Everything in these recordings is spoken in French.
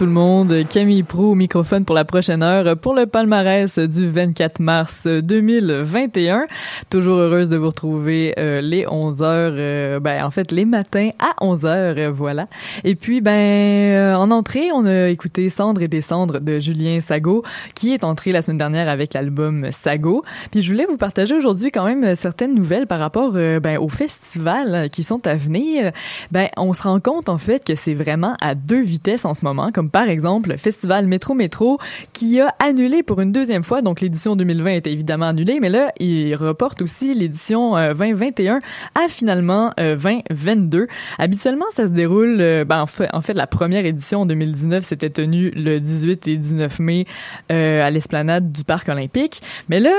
tout le monde, Camille Prou au microphone pour la prochaine heure pour le palmarès du 24 mars 2021. Toujours heureuse de vous retrouver euh, les 11 heures, euh, ben en fait les matins à 11 heures, euh, voilà. Et puis ben en entrée, on a écouté Cendre et descendre de Julien Sago qui est entré la semaine dernière avec l'album Sago. Puis je voulais vous partager aujourd'hui quand même certaines nouvelles par rapport ben aux festivals qui sont à venir. Ben on se rend compte en fait que c'est vraiment à deux vitesses en ce moment, comme par exemple le festival Métro Métro qui a annulé pour une deuxième fois, donc l'édition 2020 était évidemment annulée, mais là, il reporte aussi l'édition 2021 euh, à finalement 2022. Euh, Habituellement, ça se déroule, euh, ben, en, fait, en fait, la première édition en 2019 s'était tenue le 18 et 19 mai à l'esplanade du Parc olympique, mais là,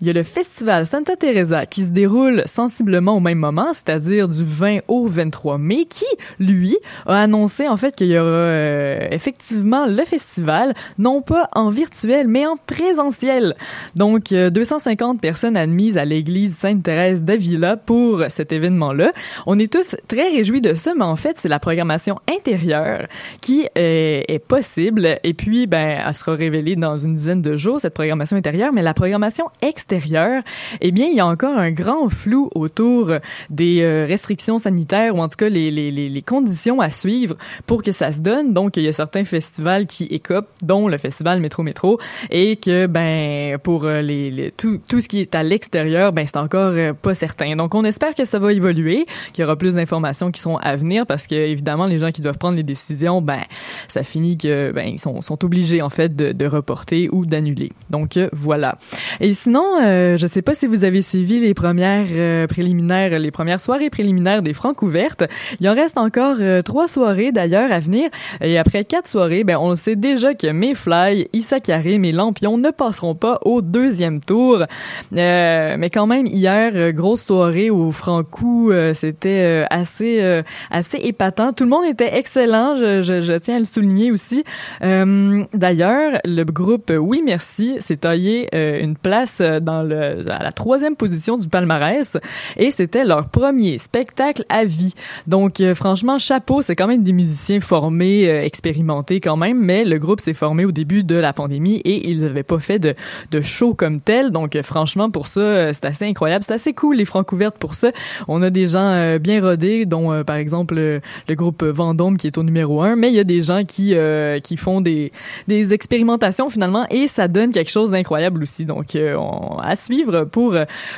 il y a le festival Santa Teresa qui se déroule sensiblement au même moment, c'est-à-dire du 20 au 23 mai, qui, lui, a annoncé en fait qu'il y aura euh, effectivement le festival, non pas en virtuel, mais en présentiel. Donc, 250 personnes admises à l'église Sainte-Thérèse d'Avila pour cet événement-là. On est tous très réjouis de ça, mais en fait, c'est la programmation intérieure qui est, est possible. Et puis, ben, elle sera révélée dans une dizaine de jours, cette programmation intérieure, mais la programmation extérieure extérieur, eh bien, il y a encore un grand flou autour des euh, restrictions sanitaires ou en tout cas les, les, les, conditions à suivre pour que ça se donne. Donc, il y a certains festivals qui écopent, dont le festival Métro Métro, et que, ben, pour euh, les, les tout, tout ce qui est à l'extérieur, ben, c'est encore euh, pas certain. Donc, on espère que ça va évoluer, qu'il y aura plus d'informations qui sont à venir parce que, évidemment, les gens qui doivent prendre les décisions, ben, ça finit que, ben, ils sont, sont obligés, en fait, de, de reporter ou d'annuler. Donc, voilà. Et sinon, euh, je sais pas si vous avez suivi les premières euh, préliminaires, les premières soirées préliminaires des Francs ouvertes. Il en reste encore euh, trois soirées d'ailleurs à venir. Et après quatre soirées, ben on sait déjà que Mayfly, Issa Karim et Lampion ne passeront pas au deuxième tour. mais quand même hier, grosse soirée au Franco, c'était assez assez épatant. Tout le monde était excellent. Je, je, je tiens à le souligner aussi. d'ailleurs, le groupe Oui Merci s'est taillé une place dans le, à la troisième position du palmarès et c'était leur premier spectacle à vie. Donc euh, franchement, chapeau, c'est quand même des musiciens formés, euh, expérimentés quand même, mais le groupe s'est formé au début de la pandémie et ils n'avaient pas fait de, de show comme tel. Donc euh, franchement, pour ça, c'est assez incroyable. C'est assez cool les francs ouvertes pour ça. On a des gens bien rodés, dont par exemple le groupe Vendôme qui est au numéro un, mais il y a des gens qui qui font des des expérimentations finalement et ça donne quelque chose d'incroyable aussi. Donc on, à suivre pour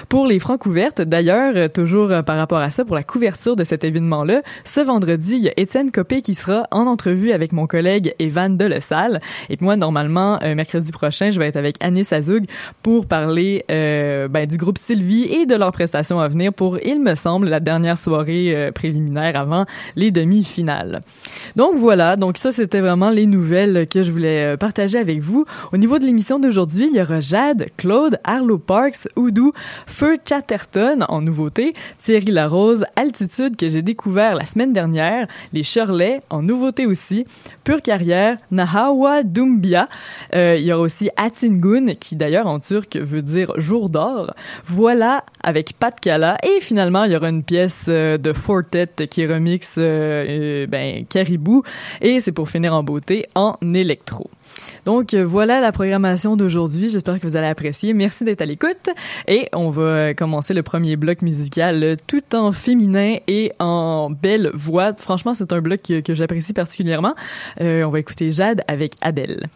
pour les francs couvertes. D'ailleurs, toujours par rapport à ça, pour la couverture de cet événement-là, ce vendredi, il y a Étienne Copé qui sera en entrevue avec mon collègue Evan Delesalle. Et puis moi, normalement, euh, mercredi prochain, je vais être avec Anis Azoug pour parler euh, ben, du groupe Sylvie et de leurs prestations à venir pour, il me semble, la dernière soirée euh, préliminaire avant les demi-finales. Donc voilà, donc ça c'était vraiment les nouvelles que je voulais partager avec vous. Au niveau de l'émission d'aujourd'hui, il y aura Jade, Claude, Arlo Parks, Oudou, Feu Chatterton en nouveauté, Thierry Larose, Altitude que j'ai découvert la semaine dernière, les Shirley en nouveauté aussi, Pure Carrière, Nahawa Dumbia, euh, il y aura aussi Atingun qui d'ailleurs en turc veut dire jour d'or. Voilà avec Pat Kala et finalement il y aura une pièce euh, de Fortet qui remixe euh, ben Caribou et c'est pour finir en beauté en électro. Donc euh, voilà la programmation d'aujourd'hui. J'espère que vous allez apprécier. Merci d'être à l'écoute et on va euh, commencer le premier bloc musical euh, tout en féminin et en belle voix. Franchement, c'est un bloc que, j'apprécie particulièrement. on va écouter Jade avec Adèle.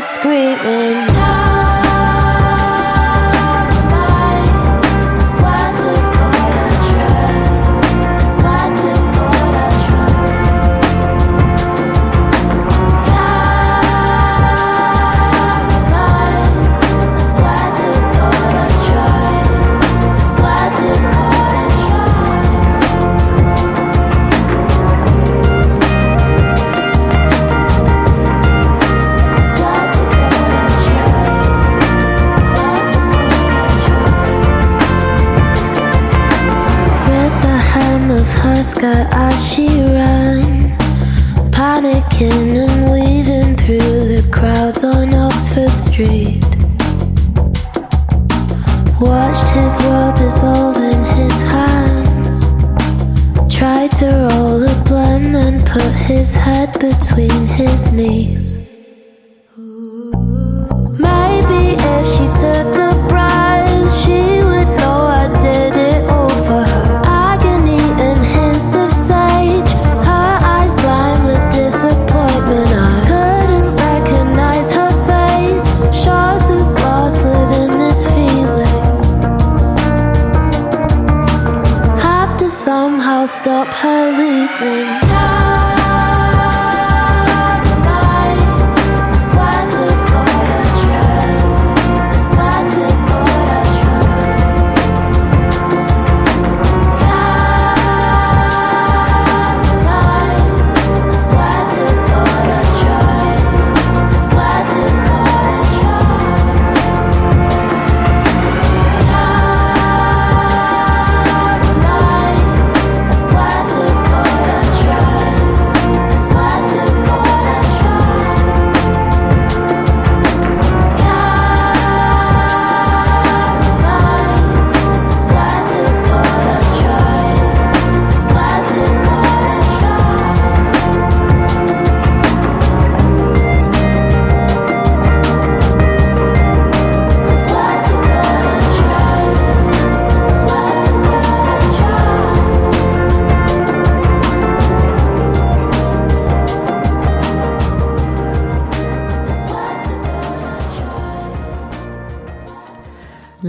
it's screaming.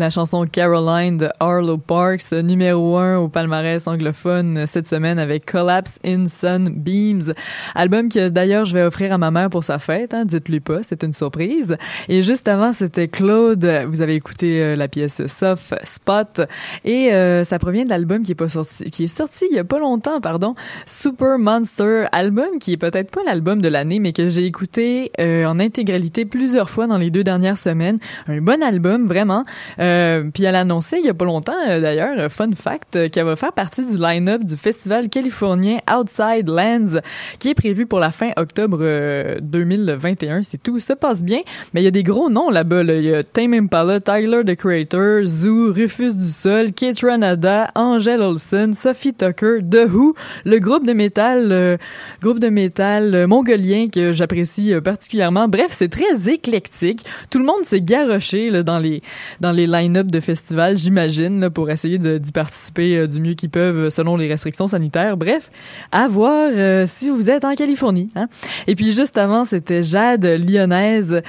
La chanson Caroline de Arlo Parks, numéro un au palmarès anglophone cette semaine avec Collapse in Sunbeams, album que d'ailleurs je vais offrir à ma mère pour sa fête, hein, dites-lui pas, c'est une surprise. Et juste avant, c'était Claude, vous avez écouté euh, la pièce Soft Spot et euh, ça provient de l'album qui est pas sorti qui est sorti il y a pas longtemps, pardon, Super Monster, album qui est peut-être pas l'album de l'année mais que j'ai écouté euh, en intégralité plusieurs fois dans les deux dernières semaines. Un bon album vraiment. Euh, puis elle a annoncé il y a pas longtemps, euh, d'ailleurs, fun fact, euh, qu'elle va faire partie du line-up du festival californien Outside Lands, qui est prévu pour la fin octobre 2021. C'est tout, ça passe bien. Mais il y a des gros noms là-bas. Il y a Tame Impala, Tyler the Creator, Zoo, Rufus du Sol, Kate Ranada, Angel Olsen, Sophie Tucker, The Who, le groupe de métal, groupe de métal mongolien que j'apprécie particulièrement. Bref, c'est très éclectique. Tout le monde s'est garoché là, dans les dans les line-up de festivals, j'imagine, pour essayer d'y participer euh, du mieux qu'ils peuvent euh, selon les restrictions sanitaires. Bref, à voir euh, si vous êtes en Californie. Hein? Et puis juste avant, c'était Jade Lyonnaise.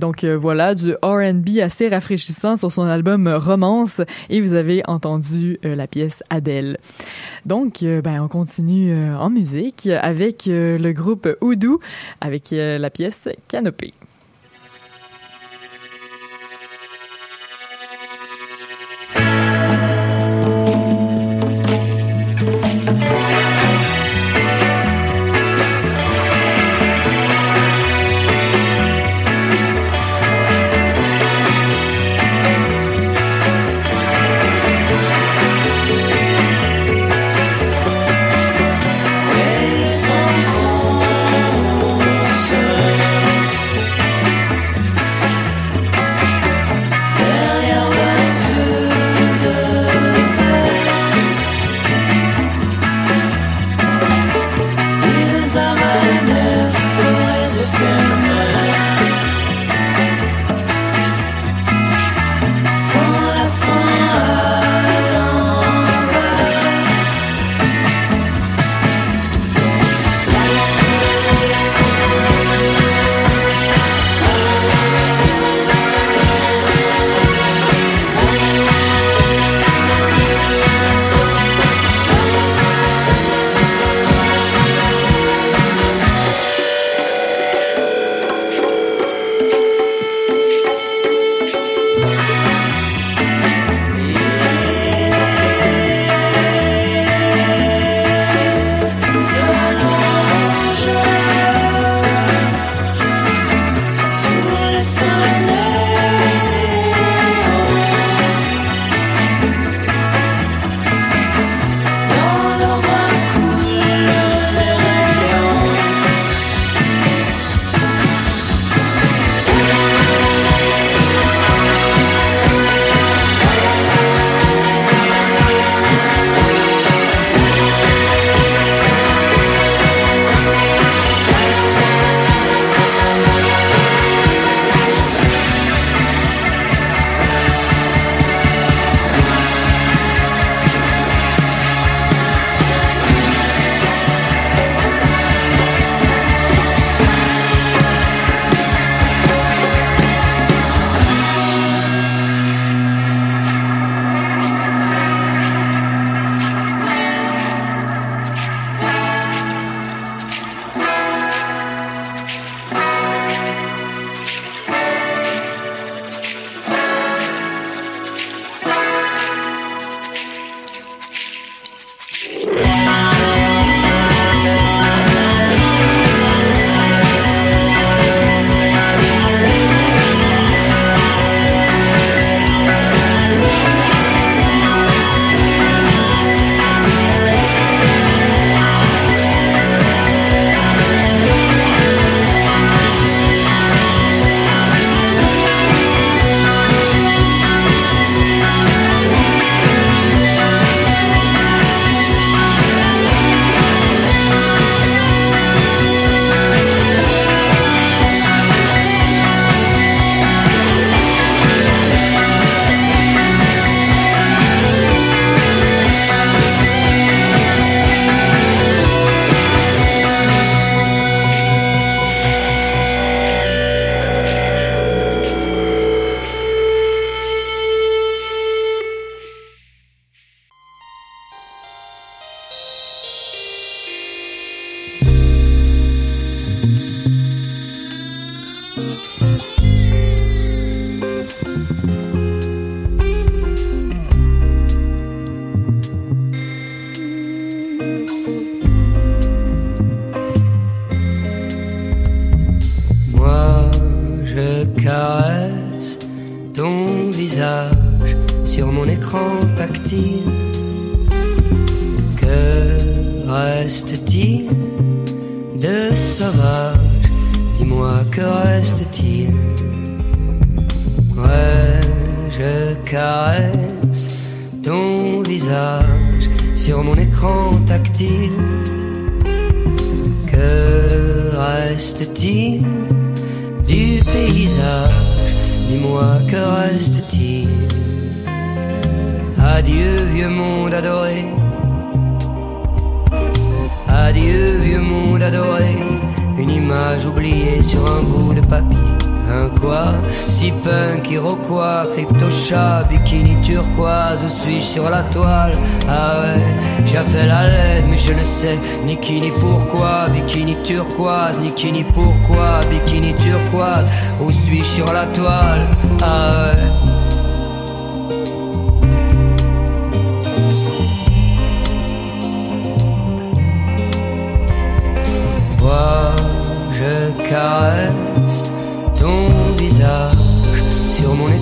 donc voilà, du R&B assez rafraîchissant sur son album Romance. Et vous avez entendu la pièce Adèle. Donc, ben, on continue en musique avec le groupe Oudou, avec la pièce Canopée.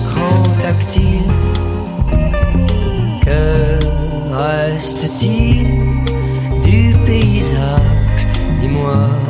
grand tactile. Que reste-t-il du paysage? Dis-moi.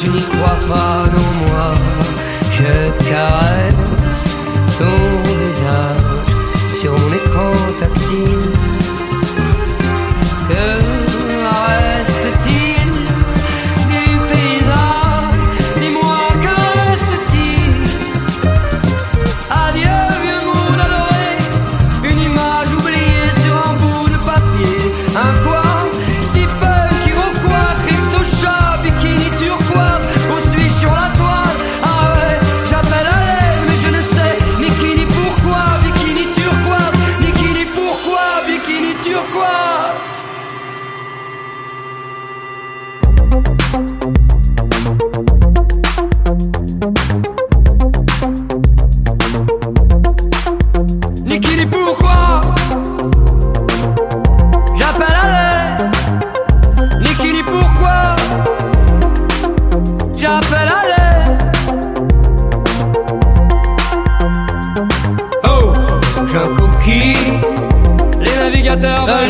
Juninho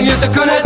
music on it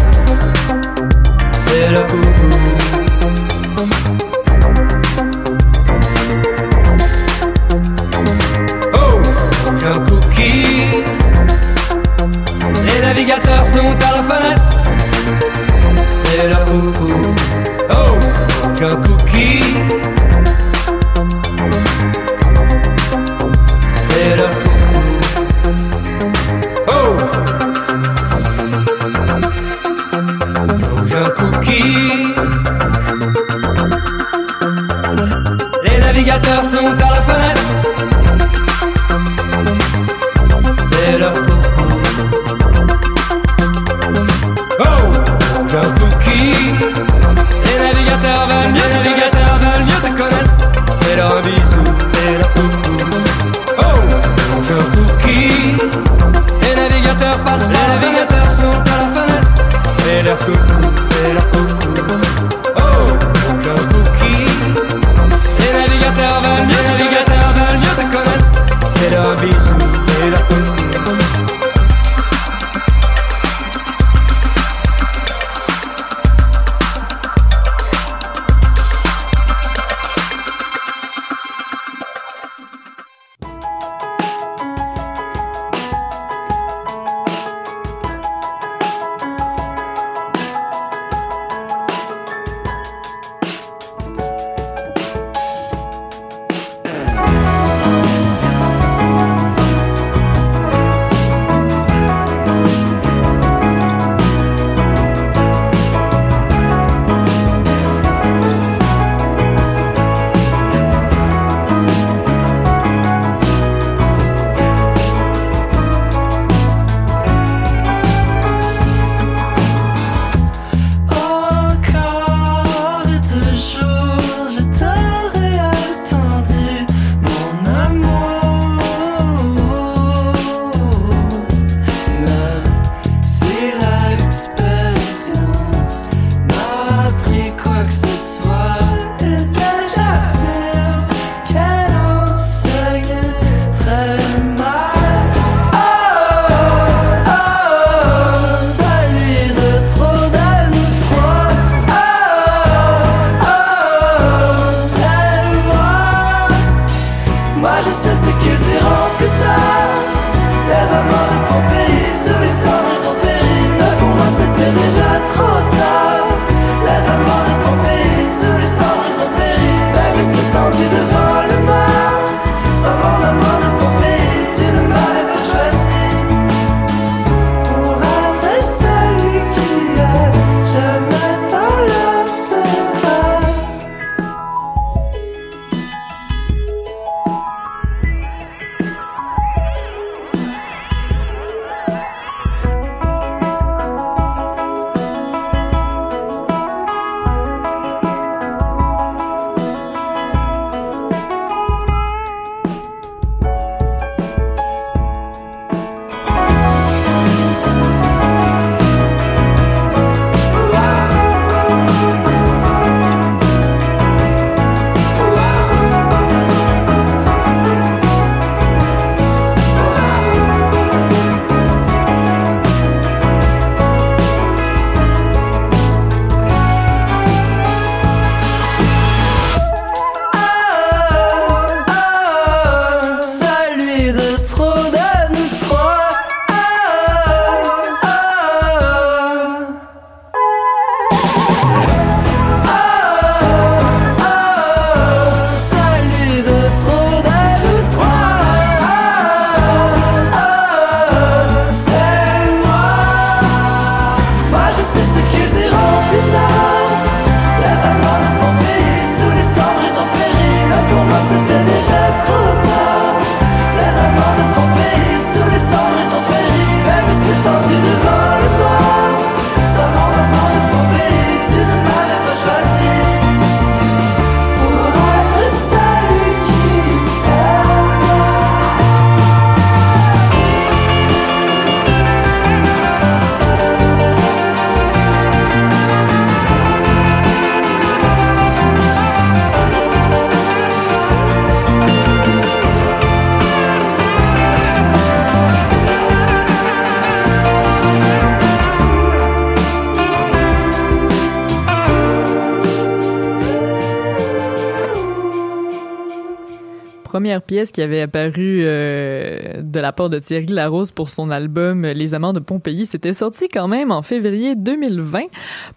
première pièce qui avait apparu euh, de la part de Thierry Larose pour son album Les Amants de Pompéi. C'était sorti quand même en février 2020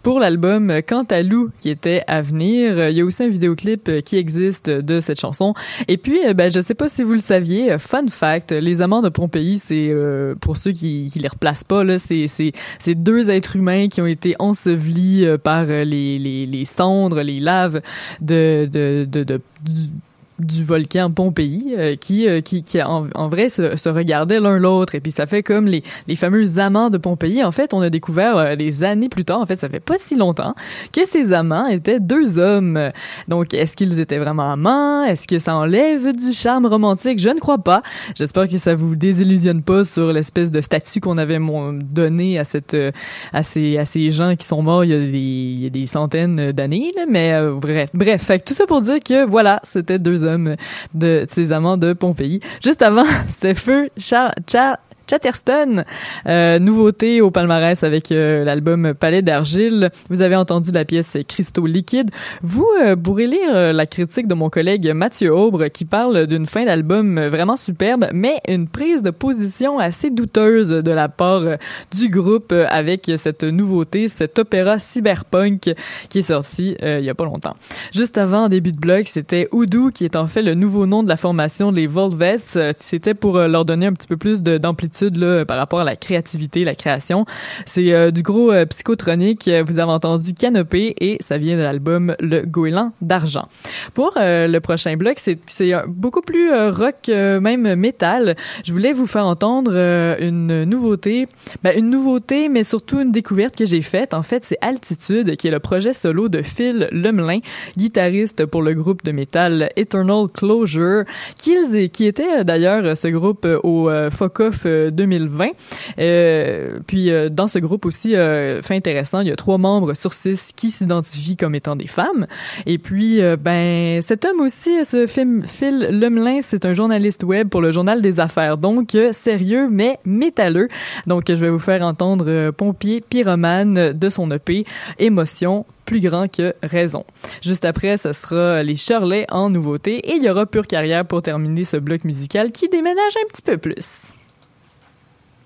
pour l'album Cantalou qui était à venir. Il y a aussi un vidéoclip qui existe de cette chanson. Et puis, ben, je sais pas si vous le saviez, fun fact, Les Amants de Pompéi, c'est pour ceux qui, qui les replacent pas c'est c'est deux êtres humains qui ont été ensevelis par les, cendres, les laves de, de du volcan Pompéi euh, qui, euh, qui, qui en, en vrai se, se regardaient l'un l'autre. Et puis ça fait comme les, les fameux amants de Pompéi. En fait on a découvert euh, des années plus tard en fait ça fait pas si longtemps que ces amants étaient deux hommes. Donc est-ce qu'ils étaient vraiment amants? Est-ce que ça enlève du charme romantique? Je ne crois pas. J'espère que ça vous désillusionne pas sur l'espèce de statut qu'on avait donné à cette à ces à ces gens qui sont morts il y a des, il y a des centaines d'années mais bref bref. Fait tout ça pour dire que voilà c'était deux hommes de ses amants de Pompéi. Juste avant, c'était feu Charles, Charles Chatterston. Euh, nouveauté au palmarès avec euh, l'album Palais d'argile. Vous avez entendu la pièce Cristaux liquides. Vous euh, pourrez lire euh, la critique de mon collègue Mathieu Aubre qui parle d'une fin d'album vraiment superbe, mais une prise de position assez douteuse de la part du groupe avec cette nouveauté, cet opéra cyberpunk qui est sorti il y a pas longtemps. Juste avant, début de bloc, c'était Oudou qui est en fait le nouveau nom de la formation les Volves. C'était pour leur donner un petit peu plus d'amplitude là, par rapport à la créativité, la création. C'est euh, du gros euh, psychotronique. Vous avez entendu Canopée et ça vient de l'album Le Goéland d'argent. Pour euh, le prochain bloc, c'est beaucoup plus rock, même métal. Je voulais vous faire entendre une nouveauté, ben, une nouveauté, mais surtout une découverte que j'ai faite. En fait, c'est Altitude, qui est le projet solo de Phil Lemelin, guitariste pour le groupe de métal Eternal Closure, qui, qui était d'ailleurs ce groupe au Focoff 2020. Euh, puis euh, dans ce groupe aussi, euh, fait intéressant, il y a trois membres sur six qui s'identifient comme étant des femmes. Et puis, euh, ben, cet homme aussi, ce film, Phil Lemelin, c'est un journaliste web pour le Journal des Affaires. Donc, sérieux, mais métalleux. Donc, je vais vous faire entendre Pompier Pyromane de son EP Émotion plus grand que raison. Juste après, ce sera les Shirley en nouveauté et il y aura Pure Carrière pour terminer ce bloc musical qui déménage un petit peu plus.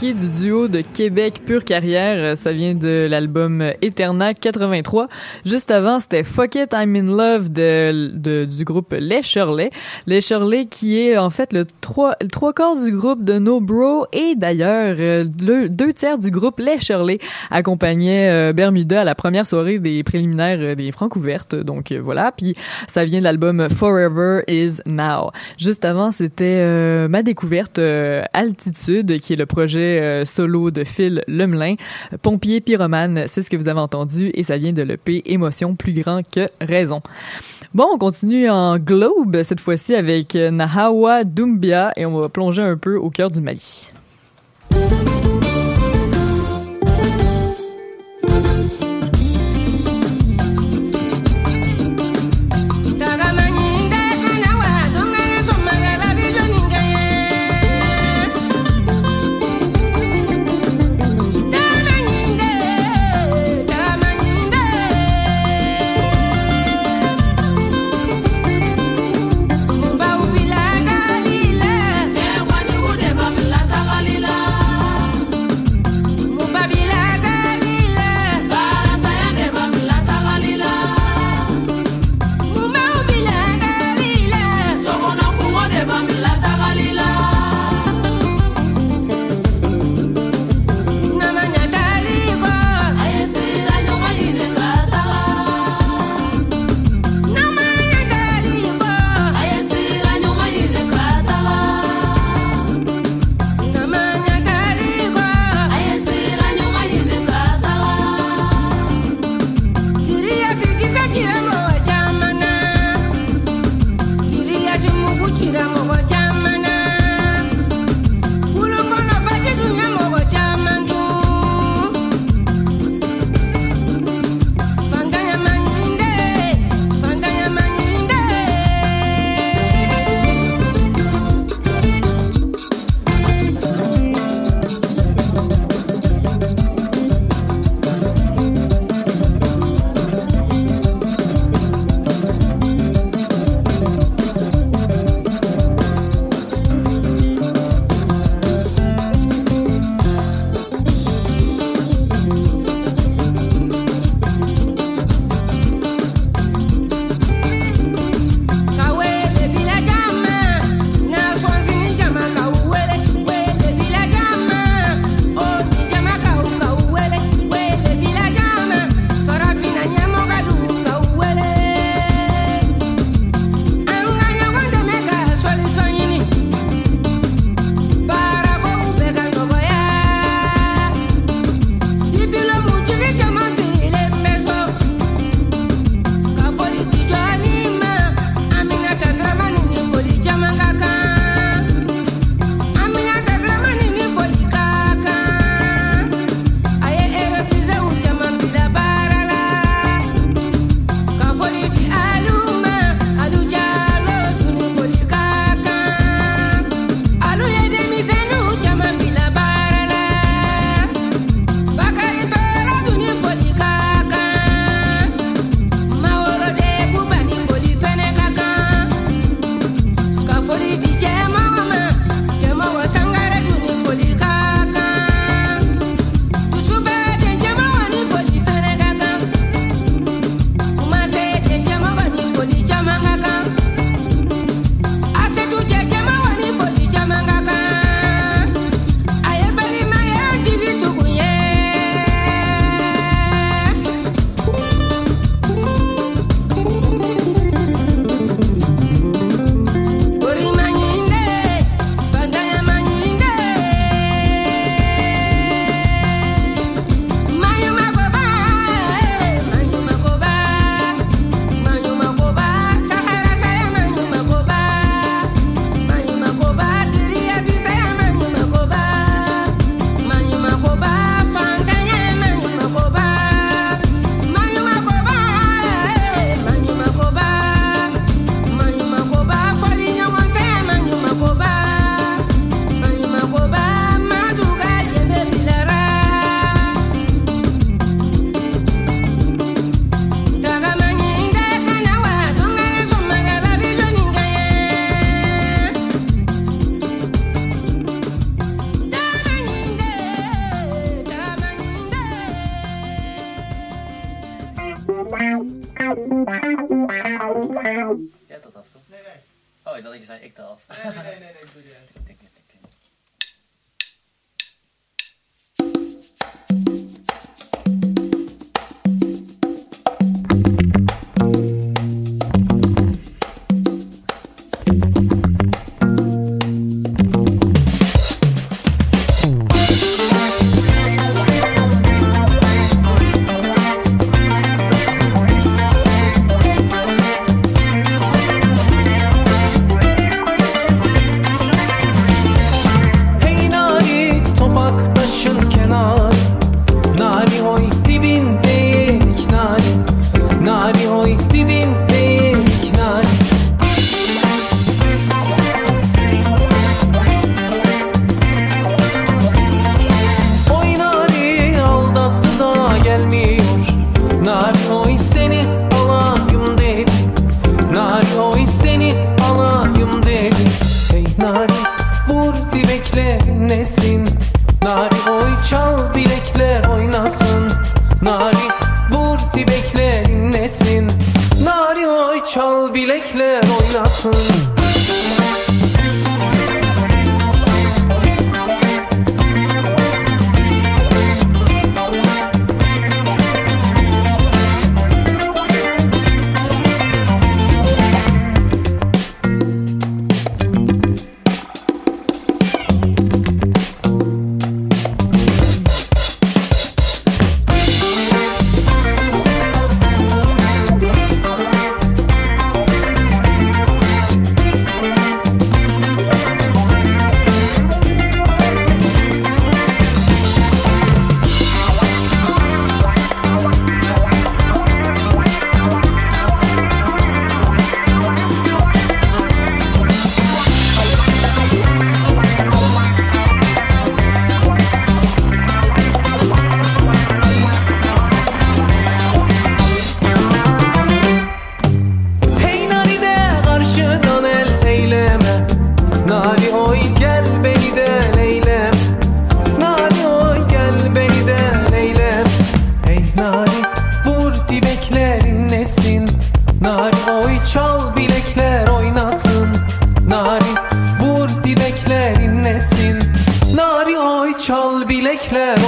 Du duo de Québec Pure Carrière. Ça vient de l'album Eterna 83. Juste avant, c'était Fuck It, I'm in Love de, du groupe Les Shirley. Les Shirley qui est en fait le trois, trois quarts du groupe de No Bro et d'ailleurs euh, le deux tiers du groupe Les Shirley accompagnait euh, Bermuda à la première soirée des préliminaires euh, des Francs ouvertes. Donc voilà. Puis ça vient de l'album Forever Is Now. Juste avant, c'était ma découverte Altitude qui est le projet solo de Phil Lemelin. Pompier pyromane, c'est ce que vous avez entendu et ça vient de l'EP Émotion plus grand que raison. Bon, on continue en globe cette fois-ci avec Nahawa Doumbia et on va plonger un peu au cœur du Mali.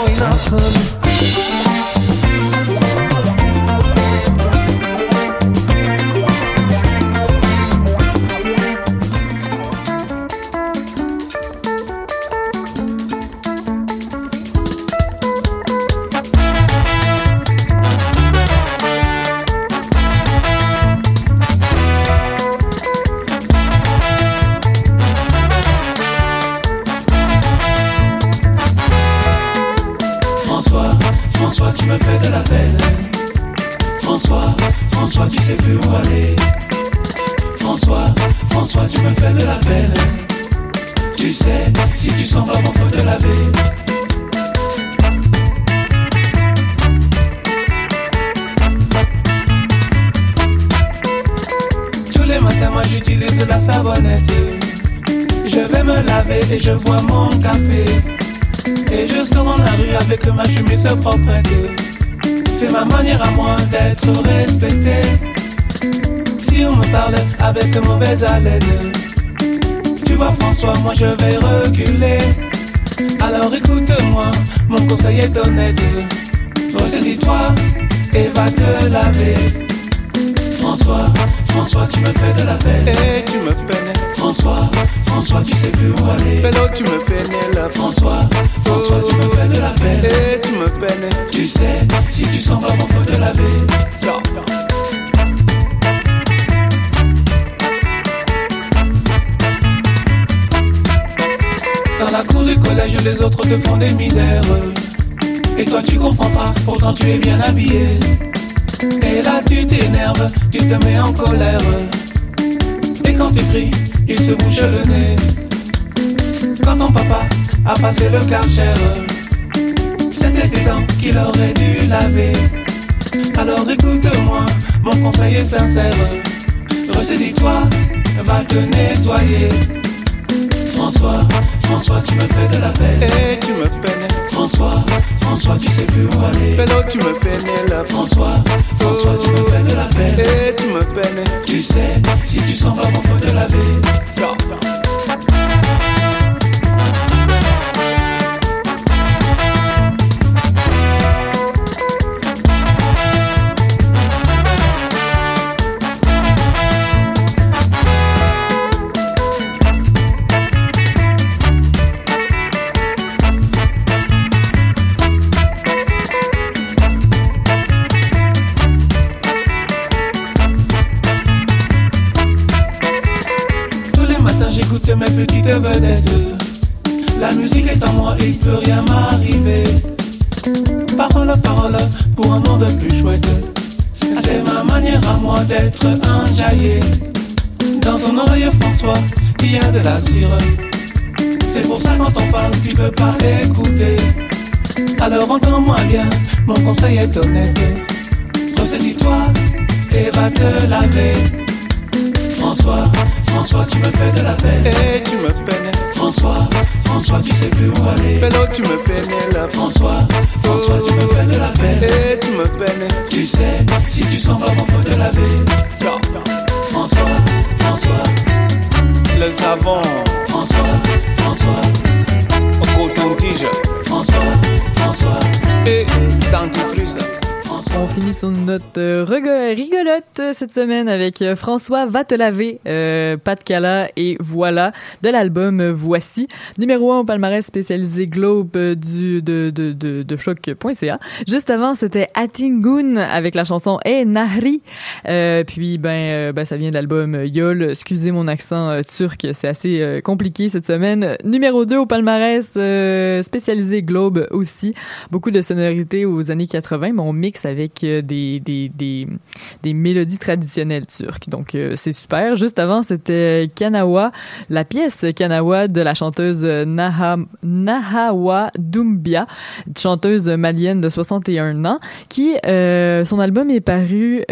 boy dançando. Et je bois mon café. Et je sors dans la rue avec ma chemise proprette C'est ma manière à moi d'être respecté. Si on me parle avec mauvaise haleine Tu vois François, moi je vais reculer. Alors écoute-moi, mon conseil est honnête. Ressaisis-toi et va te laver François, François, tu me fais de la peine. Et tu me peines. François, François, tu sais plus où aller. Pélo tu me peines là François, François, tu me fais de la peine. Et tu me peines. Tu sais, si tu sens vraiment faut te laver. Ça. Dans la cour du collège, les autres te font des misères. Et toi, tu comprends pas, pourtant tu es bien habillé. Et là, tu t'énerves, tu te mets en colère. Et quand tu cries, il se bouche le nez. Quand ton papa a passé le karcher, c'était tes dents qu'il aurait dû laver. Alors écoute-moi, mon conseil est sincère. Ressaisis-toi, va te nettoyer. François, François, tu me fais de la peine. Et tu me peines François, François, tu sais plus où aller. Pélo, tu me pénèles. François, François, tu me fais de la peine. Eh, tu me peines. Tu sais, si tu sens pas bon, faut te laver. Ça. Il peut rien m'arriver Parole, parole, pour un monde plus chouette. C'est ma manière à moi d'être enjaillé Dans ton oreille François, il y a de la cire C'est pour ça quand on parle, tu peux pas écouter Alors entends-moi bien, mon conseil est honnête. Ressaisis-toi et va te laver François, François, tu me fais de la peine. Eh, tu me peines. François, François, tu sais plus où aller. Tu me pénèles. François, François, tu me fais de la peine. Eh, tu me peines. Tu sais, si tu sens pas bon, faut te laver. Ça. François, François, Le savon. François, François, Au coton-tige. François, François, Et dentifrice. On finit sur note euh, rigolote euh, cette semaine avec euh, François Va te laver, euh, Pat Cala et voilà de l'album Voici, numéro 1 au palmarès spécialisé Globe du de de de, de choc.ca. Juste avant, c'était Atingun avec la chanson Eh Nahri. Euh, puis ben ben ça vient de l'album Yol. Excusez mon accent turc, c'est assez compliqué cette semaine. Numéro 2 au palmarès spécialisé Globe aussi. Beaucoup de sonorités aux années 80, mais on mixe avec euh, des, des, des, des mélodies traditionnelles turques. Donc, euh, c'est super. Juste avant, c'était Kanawa, la pièce Kanawa de la chanteuse Naha, Nahawa Doumbia, chanteuse malienne de 61 ans, qui, euh, son album est paru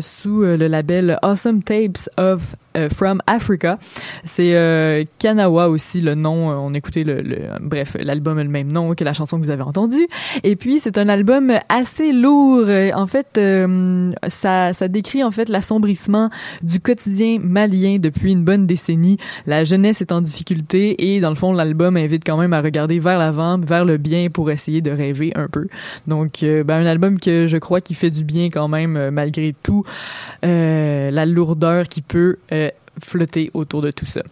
sous le label Awesome Tapes of From Africa. C'est euh, Kanawa aussi le nom. Euh, On écoutait le, bref l'album a le même nom que la chanson que vous avez entendue. Et puis c'est un album assez lourd. Euh, En fait, euh, ça décrit en fait l'assombrissement du quotidien malien depuis une bonne décennie. La jeunesse est en difficulté et dans le fond l'album invite quand même à regarder vers l'avant, vers le bien pour essayer de rêver un peu. Donc euh, ben, un album que je crois qui fait du bien quand même euh, malgré tout euh, la lourdeur qui peut euh, flotter autour de tout ça.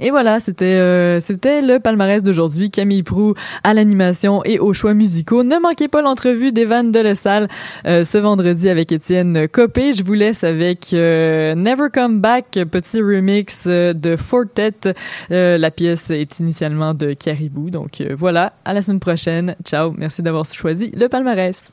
Et voilà, c'était euh, c'était le palmarès d'aujourd'hui. Camille Prou à l'animation et aux choix musicaux. Ne manquez pas l'entrevue d'Evan Delesalle euh, ce vendredi avec Étienne Copé. Je vous laisse avec euh, Never Come Back, petit remix de Fortet. La pièce est initialement de Caribou. Donc voilà, à la semaine prochaine. Ciao, merci d'avoir choisi le palmarès.